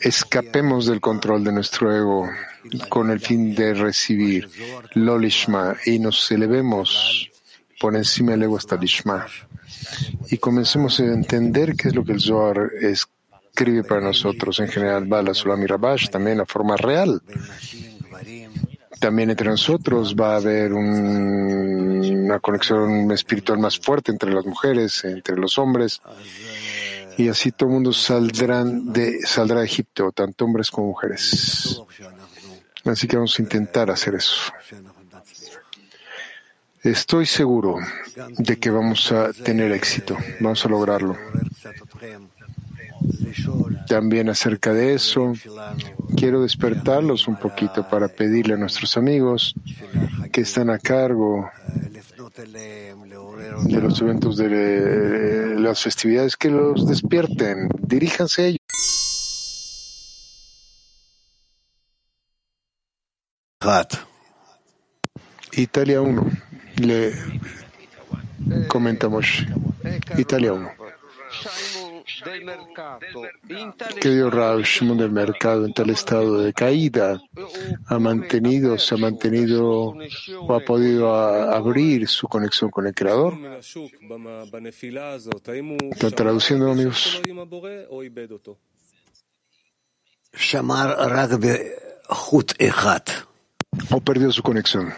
escapemos del control de nuestro ego con el fin de recibir Lolishma y nos elevemos por encima del ego hasta Lishma y comencemos a entender qué es lo que el Zohar escribe para nosotros en general, Bala Sulam Rabash, también la forma real. También entre nosotros va a haber una conexión espiritual más fuerte entre las mujeres, entre los hombres y así todo el mundo saldrán de, saldrá de Egipto, tanto hombres como mujeres. Así que vamos a intentar hacer eso. Estoy seguro de que vamos a tener éxito, vamos a lograrlo. También acerca de eso, quiero despertarlos un poquito para pedirle a nuestros amigos que están a cargo de los eventos de las festividades que los despierten. Diríjanse a ellos. Italia 1. Le comentamos. Italia 1. Querido Rav Shimon del mercado en tal estado de caída ha mantenido, se ha mantenido o ha podido a, abrir su conexión con el Creador. Está traduciendo, amigos. O perdió su conexión.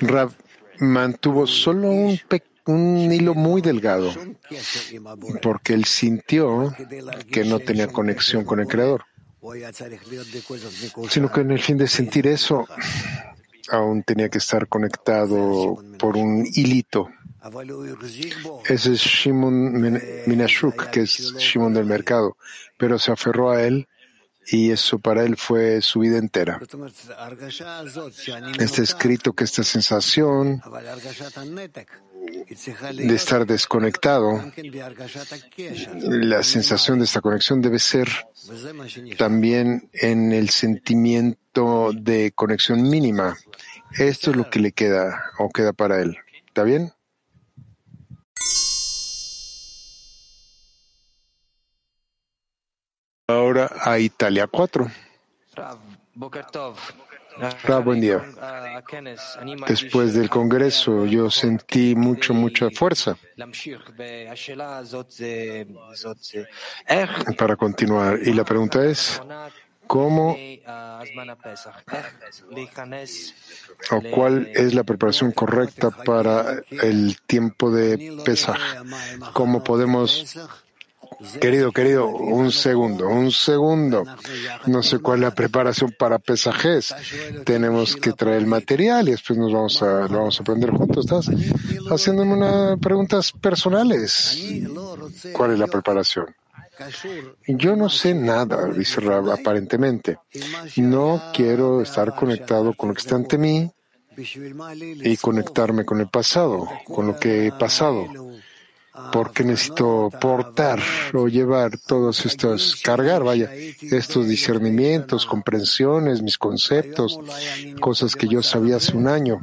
Rav mantuvo solo un pequeño un hilo muy delgado porque él sintió que no tenía conexión con el Creador. sino que en el fin de sentir eso, aún tenía que estar conectado por un hilito. Ese es Shimon Minashuk, que es Shimon del mercado, pero se aferró a él y eso para él fue su vida entera. Está escrito que esta sensación de estar desconectado, la sensación de esta conexión debe ser también en el sentimiento de conexión mínima. Esto es lo que le queda o queda para él. ¿Está bien? Ahora a Italia 4. Ra, buen día. Después del Congreso yo sentí mucho, mucha fuerza para continuar. Y la pregunta es, ¿cómo o cuál es la preparación correcta para el tiempo de Pesaj? ¿Cómo podemos Querido, querido, un segundo, un segundo. No sé cuál es la preparación para pesajes. Tenemos que traer el material y después nos vamos a, lo vamos a aprender juntos. Estás haciéndome unas preguntas personales. ¿Cuál es la preparación? Yo no sé nada, dice aparentemente. No quiero estar conectado con lo que está ante mí y conectarme con el pasado, con lo que he pasado porque necesito portar o llevar todos estos, cargar, vaya, estos discernimientos, comprensiones, mis conceptos, cosas que yo sabía hace un año.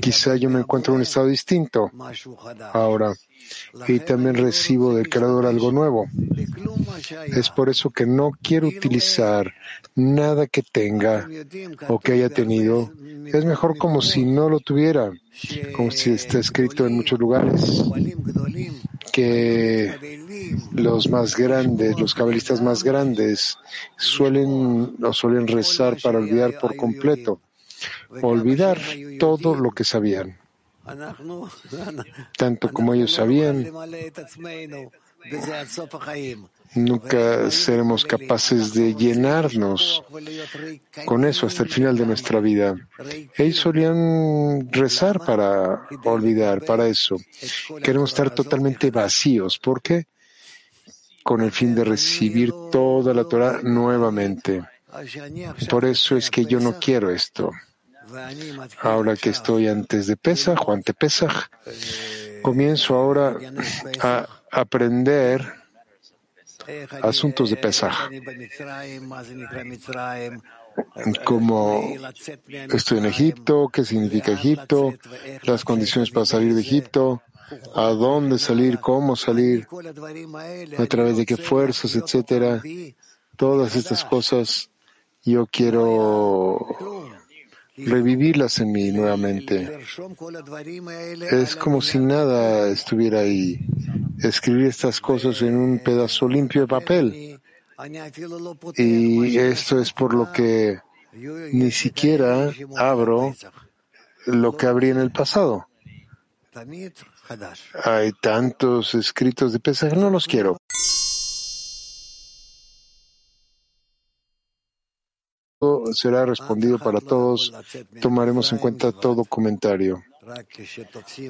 Quizá yo me encuentro en un estado distinto ahora y también recibo del Creador algo nuevo. Es por eso que no quiero utilizar nada que tenga o que haya tenido. Es mejor como si no lo tuviera, como si está escrito en muchos lugares que los más grandes, los cabalistas más grandes, suelen o suelen rezar para olvidar por completo, olvidar todo lo que sabían. Tanto como ellos sabían, nunca seremos capaces de llenarnos con eso hasta el final de nuestra vida. Ellos solían rezar para olvidar, para eso. Queremos estar totalmente vacíos. ¿Por qué? Con el fin de recibir toda la Torah nuevamente. Por eso es que yo no quiero esto. Ahora que estoy antes de Pesach o ante Pesach, comienzo ahora a aprender asuntos de Pesach. Como estoy en Egipto, qué significa Egipto, las condiciones para salir de Egipto, a dónde salir, cómo salir, a través de qué fuerzas, etcétera. Todas estas cosas yo quiero revivirlas en mí nuevamente. Es como si nada estuviera ahí. Escribir estas cosas en un pedazo limpio de papel. Y esto es por lo que ni siquiera abro lo que abrí en el pasado. Hay tantos escritos de pesaje, no los quiero. Será respondido para todos. Tomaremos en cuenta todo comentario.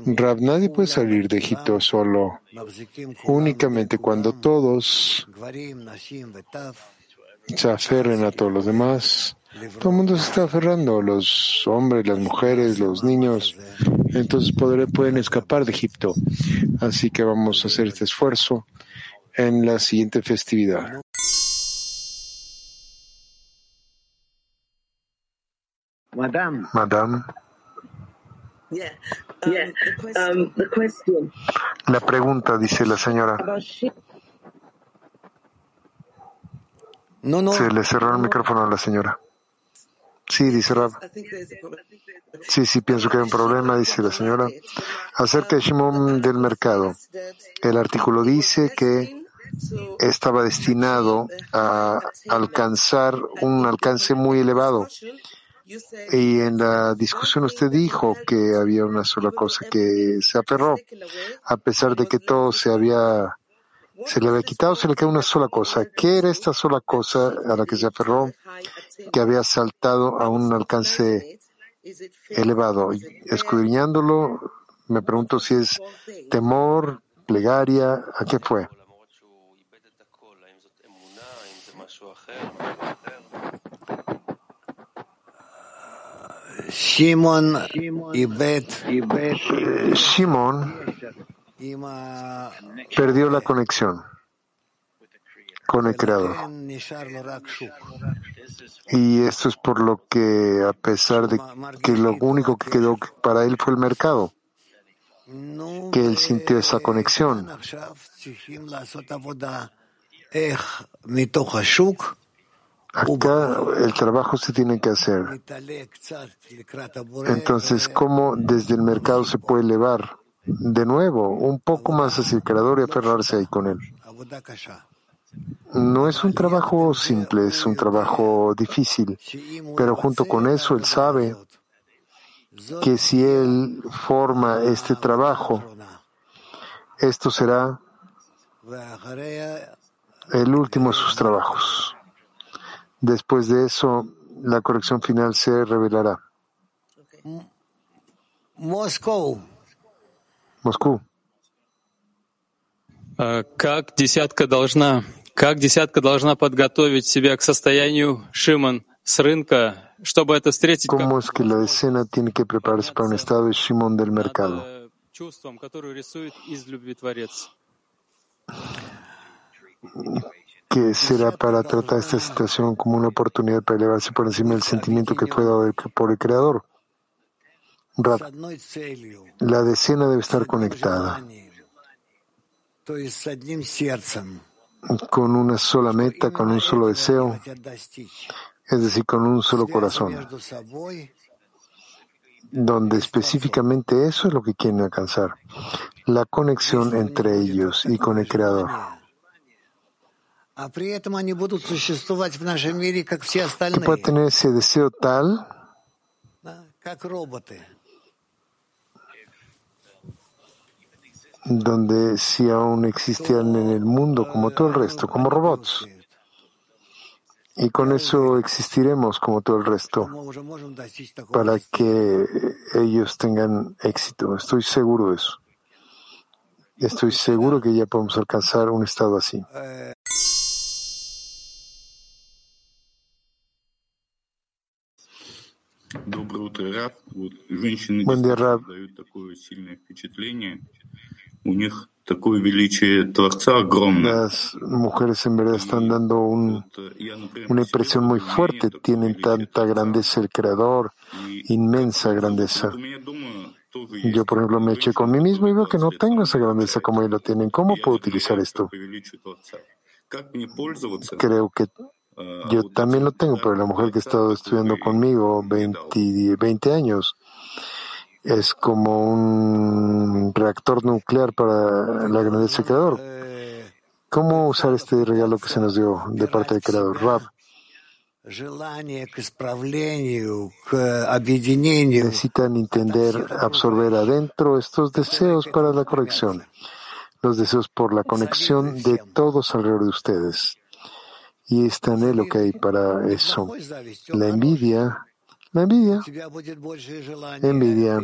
Rab, nadie puede salir de Egipto solo. Únicamente cuando todos se aferren a todos los demás. Todo el mundo se está aferrando, los hombres, las mujeres, los niños. Entonces podré, pueden escapar de Egipto. Así que vamos a hacer este esfuerzo en la siguiente festividad. Madame. Madame. La pregunta, dice la señora. No, no. Se le cerró el micrófono a la señora. Sí, dice Rab. Sí, sí, pienso que hay un problema, dice la señora. Acerca de Shimon del mercado. El artículo dice que estaba destinado a alcanzar un alcance muy elevado y en la discusión usted dijo que había una sola cosa que se aferró, a pesar de que todo se había se le había quitado, se le quedó una sola cosa. ¿Qué era esta sola cosa a la que se aferró que había saltado a un alcance elevado? Escudriñándolo, me pregunto si es temor, plegaria, ¿a qué fue? Shimon Shimon perdió la conexión con el Creador. Y esto es por lo que, a pesar de que lo único que quedó para él fue el mercado, que él sintió esa conexión. Acá el trabajo se tiene que hacer. Entonces, ¿cómo desde el mercado se puede elevar de nuevo un poco más hacia el creador y aferrarse ahí con él? No es un trabajo simple, es un trabajo difícil, pero junto con eso él sabe que si él forma este trabajo, esto será el último de sus trabajos. Después de eso, la corrección final se revelará. Moscú. Moscú. Как десятка должна, как десятка должна подготовить себя к состоянию Шимон с рынка, чтобы это встретить ¿Cómo es que la decena tiene que prepararse para un estado de Shimon del mercado? чувством, которое рисует из любви Творец. Que será para tratar esta situación como una oportunidad para elevarse por encima del sentimiento que fue dado por el Creador. La decena debe estar conectada con una sola meta, con un solo deseo, es decir, con un solo corazón, donde específicamente eso es lo que quieren alcanzar, la conexión entre ellos y con el Creador. Que pueda tener ese deseo tal donde si aún existían en el mundo como todo el resto, como robots. Y con eso existiremos como todo el resto, para que ellos tengan éxito. Estoy seguro de eso. Estoy seguro que ya podemos alcanzar un estado así. Buen día, Rab. Las mujeres en verdad están dando un, una impresión muy fuerte, tienen tanta grandeza el Creador, inmensa grandeza. Yo, por ejemplo, me eché con mí mismo y veo que no tengo esa grandeza. Como ellos lo tienen. ¿Cómo puedo utilizar esto? Creo que yo también lo tengo, pero la mujer que ha estado estudiando conmigo 20, 20 años es como un reactor nuclear para la grandeza del Creador. ¿Cómo usar este regalo que se nos dio de parte del Creador? Rab. Necesitan entender, absorber adentro estos deseos para la corrección, los deseos por la conexión de todos alrededor de ustedes. Y este anhelo que hay para eso. La envidia, la envidia, envidia,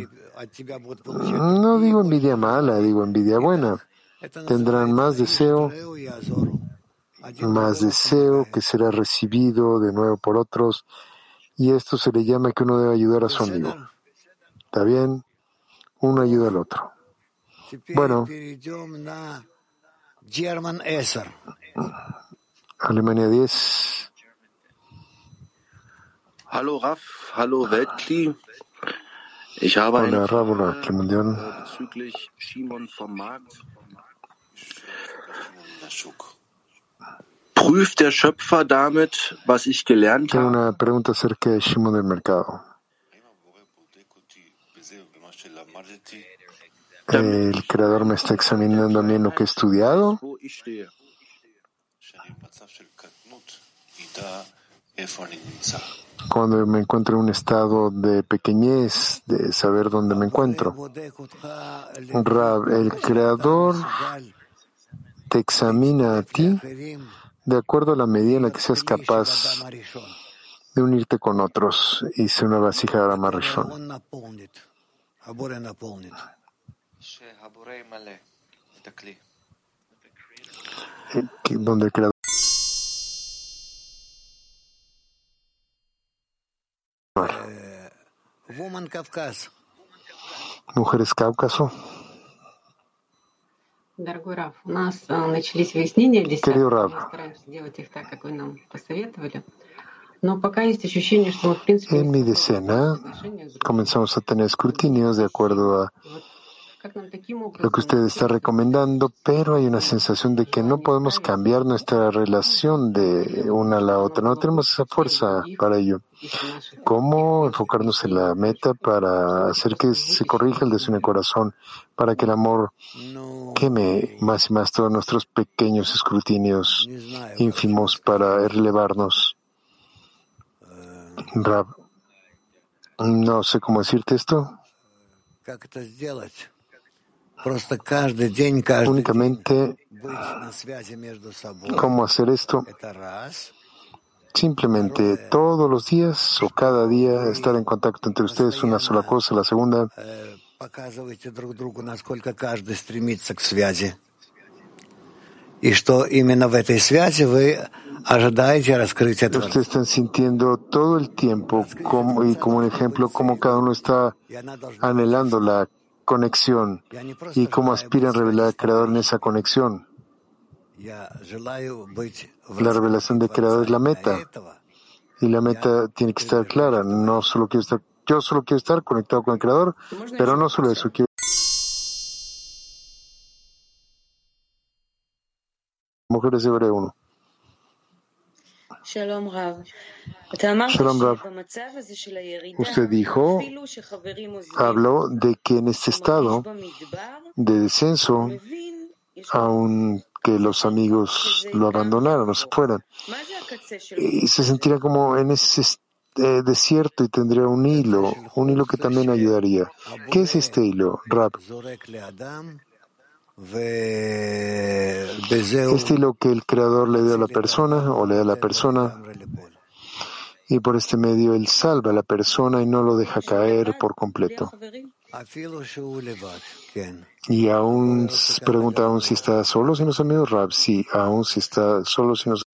no digo envidia mala, digo envidia buena. Tendrán más deseo, más deseo que será recibido de nuevo por otros, y esto se le llama que uno debe ayudar a su amigo. ¿Está bien? Uno ayuda al otro. Bueno, Alemania 10. Hallo Raf, hallo Weltkli. Ich habe Hola, eine hola, Frage bezüglich Shimon vom Markt. Prüft der Schöpfer damit, was ich gelernt habe? una pregunta acerca de Shimon del mercado. ¿El creador me está examinando a mí en lo que he estudiado? Cuando me encuentro en un estado de pequeñez, de saber dónde me encuentro. Rab, el creador te examina a ti de acuerdo a la medida en la que seas capaz de unirte con otros y ser una vasija de Adama Rishon. Que- Donde el creador Mujeres Cáucaso. Дорогой Раф, у нас а, начались выяснения Querido десятки, Rab, мы стараемся делать их так, как вы нам посоветовали. Но пока есть ощущение, что мы, в принципе, en mi decena comenzamos a tener escrutinios de acuerdo a как нам таким lo que usted está recomendando, pero hay una sensación de que no podemos cambiar nuestra relación de una a la otra. No tenemos esa fuerza para ello. ¿Cómo enfocarnos en la meta para hacer que se corrija el deseo en corazón, para que el amor queme más y más todos nuestros pequeños escrutinios ínfimos para relevarnos? Rab, no sé cómo decirte esto únicamente cómo hacer esto. Simplemente todos los días o cada día estar en contacto entre ustedes, una sola cosa, la segunda. Ustedes están sintiendo todo el tiempo como, y como un ejemplo como cada uno está anhelando la conexión y cómo aspiran a revelar al Creador en esa conexión. La revelación del Creador es la meta y la meta tiene que estar clara. No solo quiero estar, yo solo quiero estar conectado con el Creador, pero no solo eso. Quiero Mujeres Hebreo 1. Shalom Rav. Usted dijo, habló de que en este estado de descenso, aunque los amigos lo abandonaran o se fueran, y se sentirá como en ese eh, desierto y tendría un hilo, un hilo que también ayudaría. ¿Qué es este hilo, Rab? estilo que el creador le dio a la persona o le da a la persona. y por este medio él salva a la persona y no lo deja caer por completo. Y aún pregunta aún si está solo sin los amigos, Rab, sí, aún si está solo sin los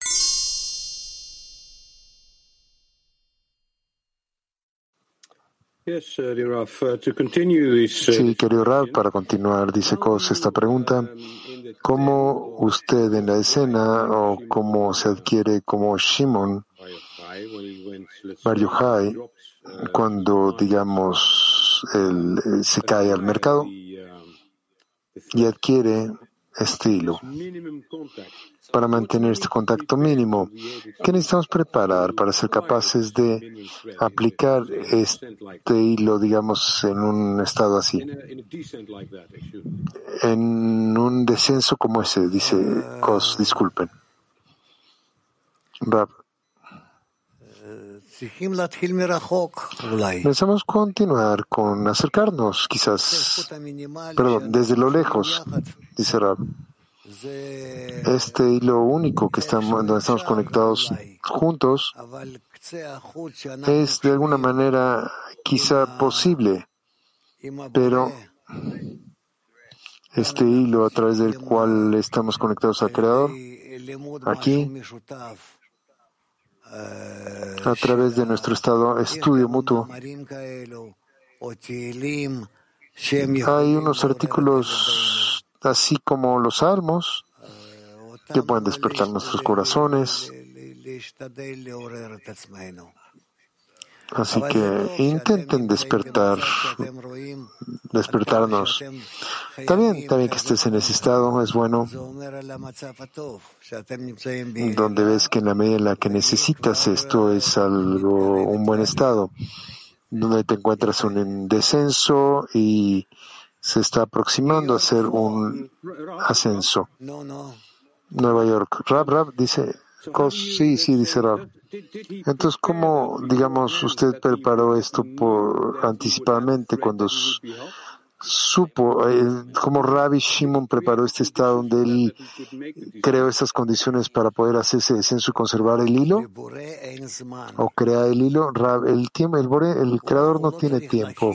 Sí, querido Rab, para continuar, dice Kos esta pregunta, ¿cómo usted en la escena o cómo se adquiere como Shimon Bar Yochai cuando, digamos, él eh, se cae al mercado y adquiere contact Para mantener este contacto mínimo, ¿qué necesitamos preparar para ser capaces de aplicar este hilo, digamos, en un estado así? En un descenso como ese, dice Kos, disculpen. Pensamos continuar con acercarnos, quizás, perdón, desde lo lejos, dice Rab. Este hilo único que estamos, donde estamos conectados juntos es de alguna manera quizá posible, pero este hilo a través del cual estamos conectados al Creador, aquí, a través de nuestro estado estudio mutuo. Hay unos artículos así como los salmos que pueden despertar nuestros corazones Así que intenten despertar, despertarnos. También, también que estés en ese estado es bueno, donde ves que en la medida en la que necesitas esto es algo, un buen estado, donde te encuentras un descenso y se está aproximando a hacer un ascenso. Nueva York. Rab, Rab, dice, sí, sí, dice Rab. Entonces, ¿cómo, digamos, usted preparó esto por anticipadamente cuando supo, eh, cómo Rabbi Shimon preparó este estado donde él creó estas condiciones para poder hacer ese descenso y conservar el hilo? ¿O crea el hilo? El tiempo, el, bore, el creador no tiene tiempo.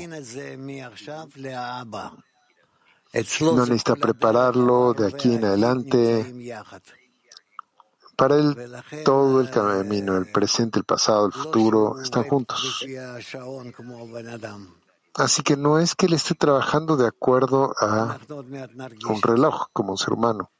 No necesita prepararlo de aquí en adelante. Para él, todo el camino, el presente, el pasado, el futuro, están juntos. Así que no es que él esté trabajando de acuerdo a un reloj como un ser humano.